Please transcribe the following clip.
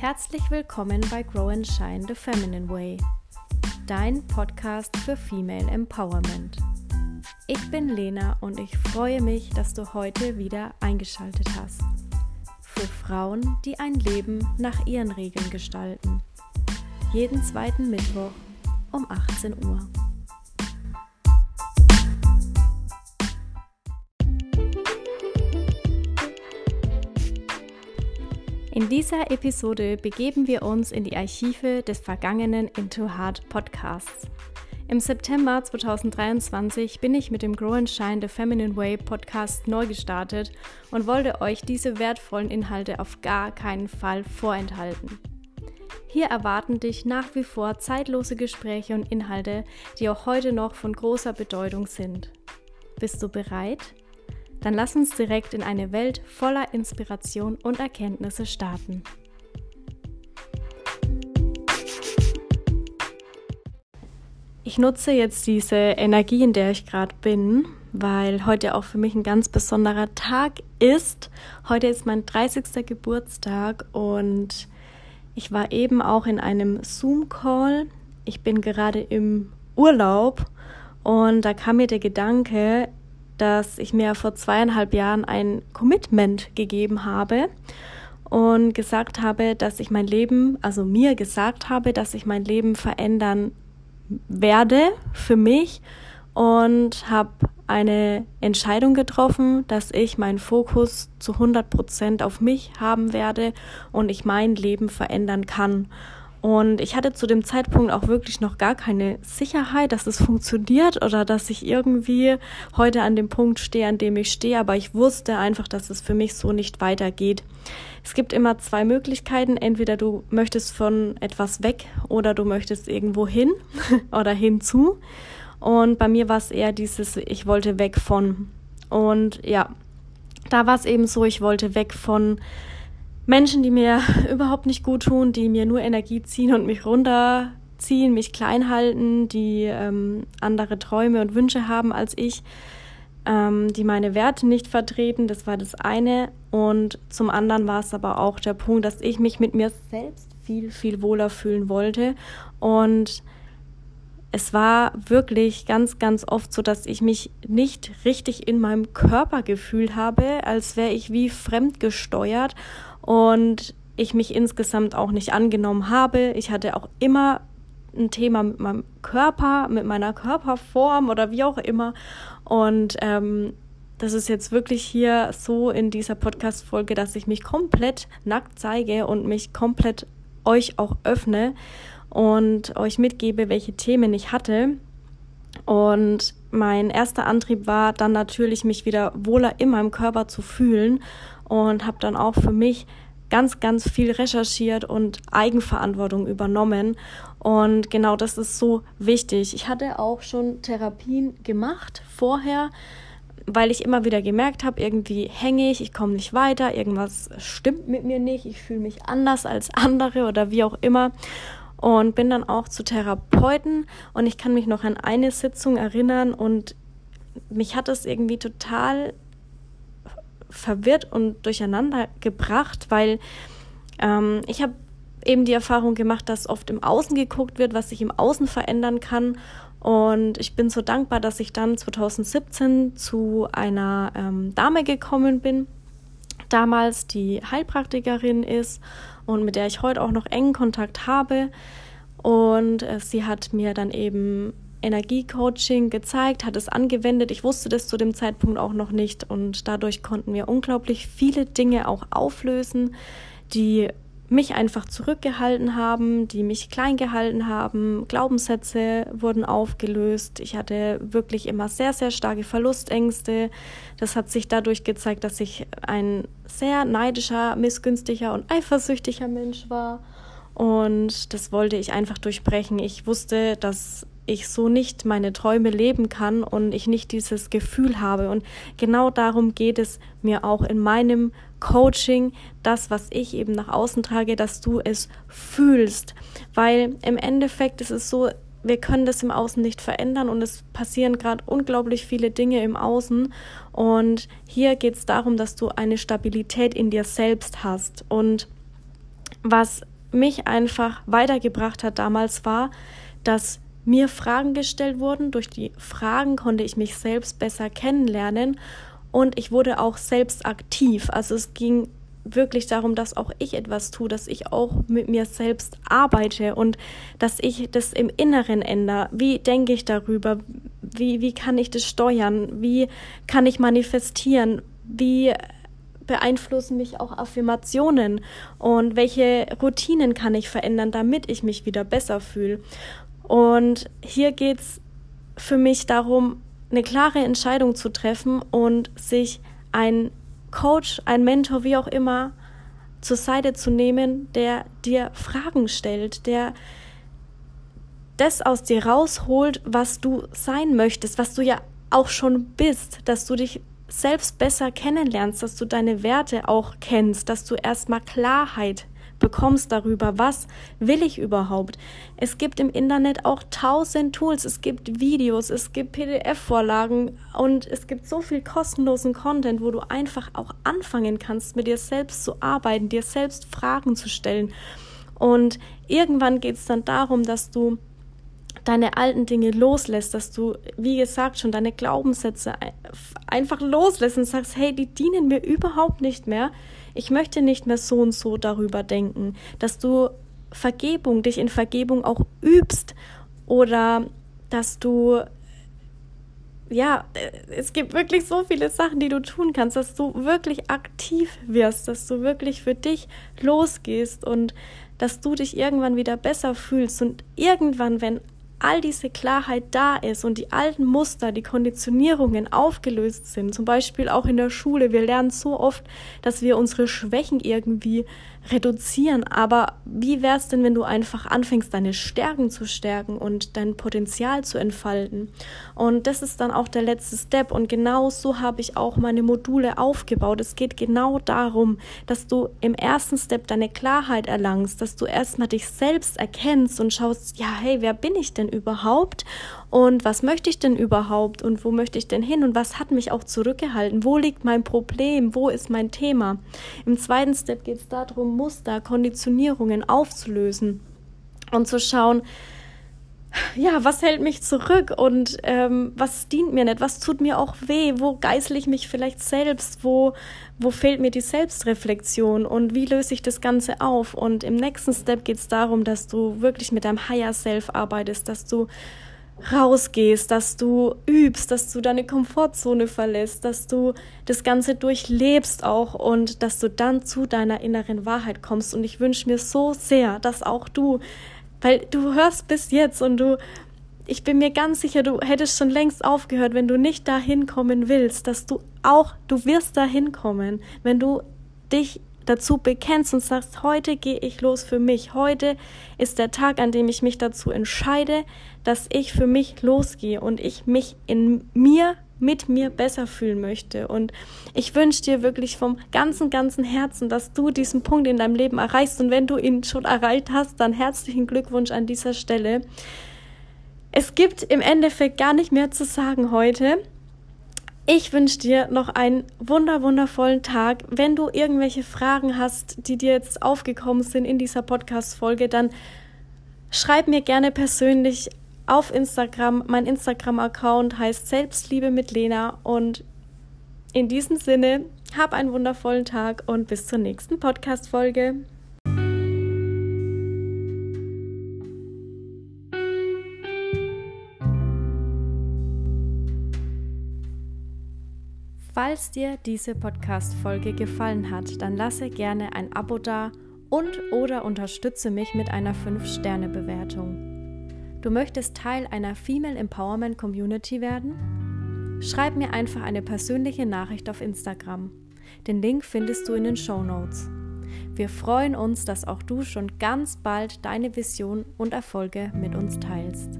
Herzlich willkommen bei Grow and Shine the Feminine Way, dein Podcast für Female Empowerment. Ich bin Lena und ich freue mich, dass du heute wieder eingeschaltet hast. Für Frauen, die ein Leben nach ihren Regeln gestalten. Jeden zweiten Mittwoch um 18 Uhr. In dieser Episode begeben wir uns in die Archive des vergangenen Into Heart Podcasts. Im September 2023 bin ich mit dem Grow and Shine The Feminine Way Podcast neu gestartet und wollte euch diese wertvollen Inhalte auf gar keinen Fall vorenthalten. Hier erwarten dich nach wie vor zeitlose Gespräche und Inhalte, die auch heute noch von großer Bedeutung sind. Bist du bereit? Dann lass uns direkt in eine Welt voller Inspiration und Erkenntnisse starten. Ich nutze jetzt diese Energie, in der ich gerade bin, weil heute auch für mich ein ganz besonderer Tag ist. Heute ist mein 30. Geburtstag und ich war eben auch in einem Zoom-Call. Ich bin gerade im Urlaub und da kam mir der Gedanke, dass ich mir vor zweieinhalb Jahren ein Commitment gegeben habe und gesagt habe, dass ich mein Leben, also mir gesagt habe, dass ich mein Leben verändern werde für mich und habe eine Entscheidung getroffen, dass ich meinen Fokus zu 100 Prozent auf mich haben werde und ich mein Leben verändern kann. Und ich hatte zu dem Zeitpunkt auch wirklich noch gar keine Sicherheit, dass es funktioniert oder dass ich irgendwie heute an dem Punkt stehe, an dem ich stehe. Aber ich wusste einfach, dass es für mich so nicht weitergeht. Es gibt immer zwei Möglichkeiten. Entweder du möchtest von etwas weg oder du möchtest irgendwo hin oder hinzu. Und bei mir war es eher dieses, ich wollte weg von. Und ja, da war es eben so, ich wollte weg von Menschen, die mir überhaupt nicht gut tun, die mir nur Energie ziehen und mich runterziehen, mich klein halten, die ähm, andere Träume und Wünsche haben als ich, ähm, die meine Werte nicht vertreten. Das war das eine. Und zum anderen war es aber auch der Punkt, dass ich mich mit mir selbst viel, viel wohler fühlen wollte. Und es war wirklich ganz, ganz oft so, dass ich mich nicht richtig in meinem Körper gefühlt habe, als wäre ich wie fremdgesteuert und ich mich insgesamt auch nicht angenommen habe. Ich hatte auch immer ein Thema mit meinem Körper, mit meiner Körperform oder wie auch immer. Und ähm, das ist jetzt wirklich hier so in dieser Podcast-Folge, dass ich mich komplett nackt zeige und mich komplett euch auch öffne und euch mitgebe, welche Themen ich hatte. Und mein erster Antrieb war dann natürlich, mich wieder wohler in meinem Körper zu fühlen und habe dann auch für mich ganz, ganz viel recherchiert und Eigenverantwortung übernommen. Und genau das ist so wichtig. Ich hatte auch schon Therapien gemacht vorher, weil ich immer wieder gemerkt habe, irgendwie hänge ich, ich komme nicht weiter, irgendwas stimmt mit mir nicht, ich fühle mich anders als andere oder wie auch immer. Und bin dann auch zu Therapeuten und ich kann mich noch an eine Sitzung erinnern und mich hat es irgendwie total verwirrt und durcheinander gebracht, weil ähm, ich habe eben die Erfahrung gemacht, dass oft im Außen geguckt wird, was sich im Außen verändern kann. Und ich bin so dankbar, dass ich dann 2017 zu einer ähm, Dame gekommen bin, damals die Heilpraktikerin ist und mit der ich heute auch noch engen Kontakt habe. Und äh, sie hat mir dann eben Energiecoaching gezeigt, hat es angewendet. Ich wusste das zu dem Zeitpunkt auch noch nicht und dadurch konnten wir unglaublich viele Dinge auch auflösen, die mich einfach zurückgehalten haben, die mich klein gehalten haben. Glaubenssätze wurden aufgelöst. Ich hatte wirklich immer sehr, sehr starke Verlustängste. Das hat sich dadurch gezeigt, dass ich ein sehr neidischer, missgünstiger und eifersüchtiger Mensch war. Und das wollte ich einfach durchbrechen. Ich wusste, dass ich so nicht meine Träume leben kann und ich nicht dieses Gefühl habe. Und genau darum geht es mir auch in meinem Coaching, das, was ich eben nach außen trage, dass du es fühlst. Weil im Endeffekt ist es so, wir können das im Außen nicht verändern und es passieren gerade unglaublich viele Dinge im Außen. Und hier geht es darum, dass du eine Stabilität in dir selbst hast. Und was mich einfach weitergebracht hat damals war, dass mir Fragen gestellt wurden. Durch die Fragen konnte ich mich selbst besser kennenlernen und ich wurde auch selbst aktiv. Also es ging wirklich darum, dass auch ich etwas tue, dass ich auch mit mir selbst arbeite und dass ich das im Inneren ändere. Wie denke ich darüber? Wie, wie kann ich das steuern? Wie kann ich manifestieren? Wie beeinflussen mich auch Affirmationen und welche Routinen kann ich verändern, damit ich mich wieder besser fühle. Und hier geht es für mich darum, eine klare Entscheidung zu treffen und sich ein Coach, ein Mentor, wie auch immer, zur Seite zu nehmen, der dir Fragen stellt, der das aus dir rausholt, was du sein möchtest, was du ja auch schon bist, dass du dich selbst besser kennenlernst, dass du deine Werte auch kennst, dass du erstmal Klarheit bekommst darüber, was will ich überhaupt. Es gibt im Internet auch tausend Tools, es gibt Videos, es gibt PDF-Vorlagen und es gibt so viel kostenlosen Content, wo du einfach auch anfangen kannst, mit dir selbst zu arbeiten, dir selbst Fragen zu stellen. Und irgendwann geht es dann darum, dass du deine alten Dinge loslässt, dass du, wie gesagt, schon deine Glaubenssätze einfach loslässt und sagst, hey, die dienen mir überhaupt nicht mehr. Ich möchte nicht mehr so und so darüber denken, dass du Vergebung, dich in Vergebung auch übst oder dass du ja, es gibt wirklich so viele Sachen, die du tun kannst, dass du wirklich aktiv wirst, dass du wirklich für dich losgehst und dass du dich irgendwann wieder besser fühlst. Und irgendwann, wenn all diese Klarheit da ist und die alten Muster, die Konditionierungen aufgelöst sind, zum Beispiel auch in der Schule, wir lernen so oft, dass wir unsere Schwächen irgendwie reduzieren. Aber wie wäre es denn, wenn du einfach anfängst, deine Stärken zu stärken und dein Potenzial zu entfalten? Und das ist dann auch der letzte Step. Und genau so habe ich auch meine Module aufgebaut. Es geht genau darum, dass du im ersten Step deine Klarheit erlangst, dass du erstmal dich selbst erkennst und schaust, ja, hey, wer bin ich denn überhaupt? und was möchte ich denn überhaupt und wo möchte ich denn hin und was hat mich auch zurückgehalten? Wo liegt mein Problem? Wo ist mein Thema? Im zweiten Step geht es darum, Muster, Konditionierungen aufzulösen und zu schauen, ja, was hält mich zurück? Und ähm, was dient mir nicht, was tut mir auch weh, wo geißel ich mich vielleicht selbst, wo, wo fehlt mir die Selbstreflexion? Und wie löse ich das Ganze auf? Und im nächsten Step geht es darum, dass du wirklich mit deinem Higher Self arbeitest, dass du rausgehst, dass du übst, dass du deine Komfortzone verlässt, dass du das Ganze durchlebst auch und dass du dann zu deiner inneren Wahrheit kommst. Und ich wünsche mir so sehr, dass auch du, weil du hörst bis jetzt und du, ich bin mir ganz sicher, du hättest schon längst aufgehört, wenn du nicht dahin kommen willst, dass du auch, du wirst dahin kommen, wenn du dich dazu bekennst und sagst, heute gehe ich los für mich. Heute ist der Tag, an dem ich mich dazu entscheide, dass ich für mich losgehe und ich mich in mir mit mir besser fühlen möchte. Und ich wünsche dir wirklich vom ganzen, ganzen Herzen, dass du diesen Punkt in deinem Leben erreichst. Und wenn du ihn schon erreicht hast, dann herzlichen Glückwunsch an dieser Stelle. Es gibt im Endeffekt gar nicht mehr zu sagen heute. Ich wünsche dir noch einen wunder wundervollen Tag. Wenn du irgendwelche Fragen hast, die dir jetzt aufgekommen sind in dieser Podcast-Folge, dann schreib mir gerne persönlich auf Instagram. Mein Instagram-Account heißt Selbstliebe mit Lena. Und in diesem Sinne, hab einen wundervollen Tag und bis zur nächsten Podcast-Folge. Falls dir diese Podcast-Folge gefallen hat, dann lasse gerne ein Abo da und oder unterstütze mich mit einer 5-Sterne-Bewertung. Du möchtest Teil einer Female Empowerment Community werden? Schreib mir einfach eine persönliche Nachricht auf Instagram. Den Link findest du in den Show Notes. Wir freuen uns, dass auch du schon ganz bald deine Vision und Erfolge mit uns teilst.